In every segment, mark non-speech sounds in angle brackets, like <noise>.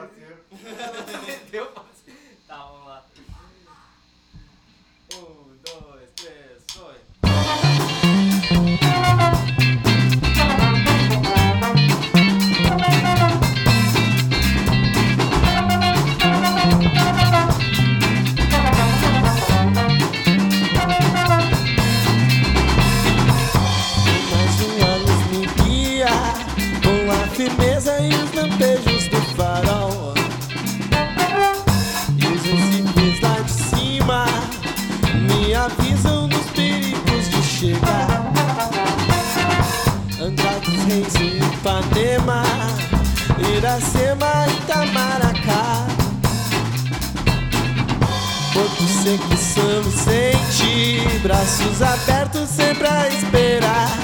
parceiro. <laughs> Deu parceiro. Tá, vamos lá. Um, dois, três, foi. Mais uma luz me guia Com a firmeza e avisam dos perigos de chegar. Angra dos Reis e Ipanema Iracema e Itamaracá. Porto Seco, São Vicente Braços abertos sempre a esperar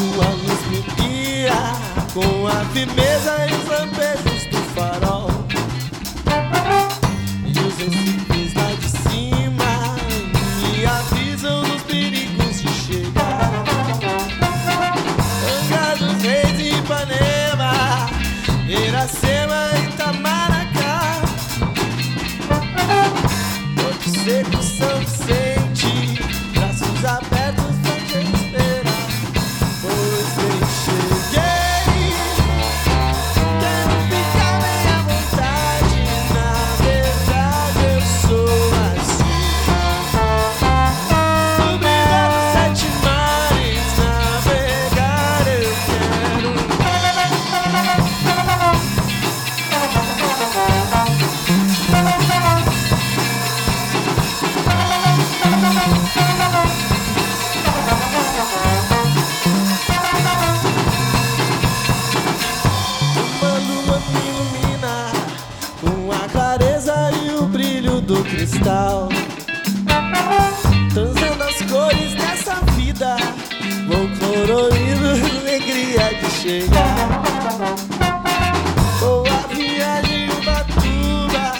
Mas uma luz me guia. Com a firmeza e os do cristal. Transando as cores dessa vida, vou colorindo alegria de chegar. Boa viagem, Ubatuba,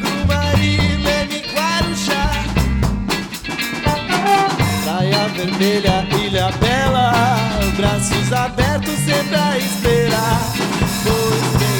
Grumari, Leme, Guarujá. Praia Vermelha, Ilha Bela, braços abertos sempre a esperar. Pois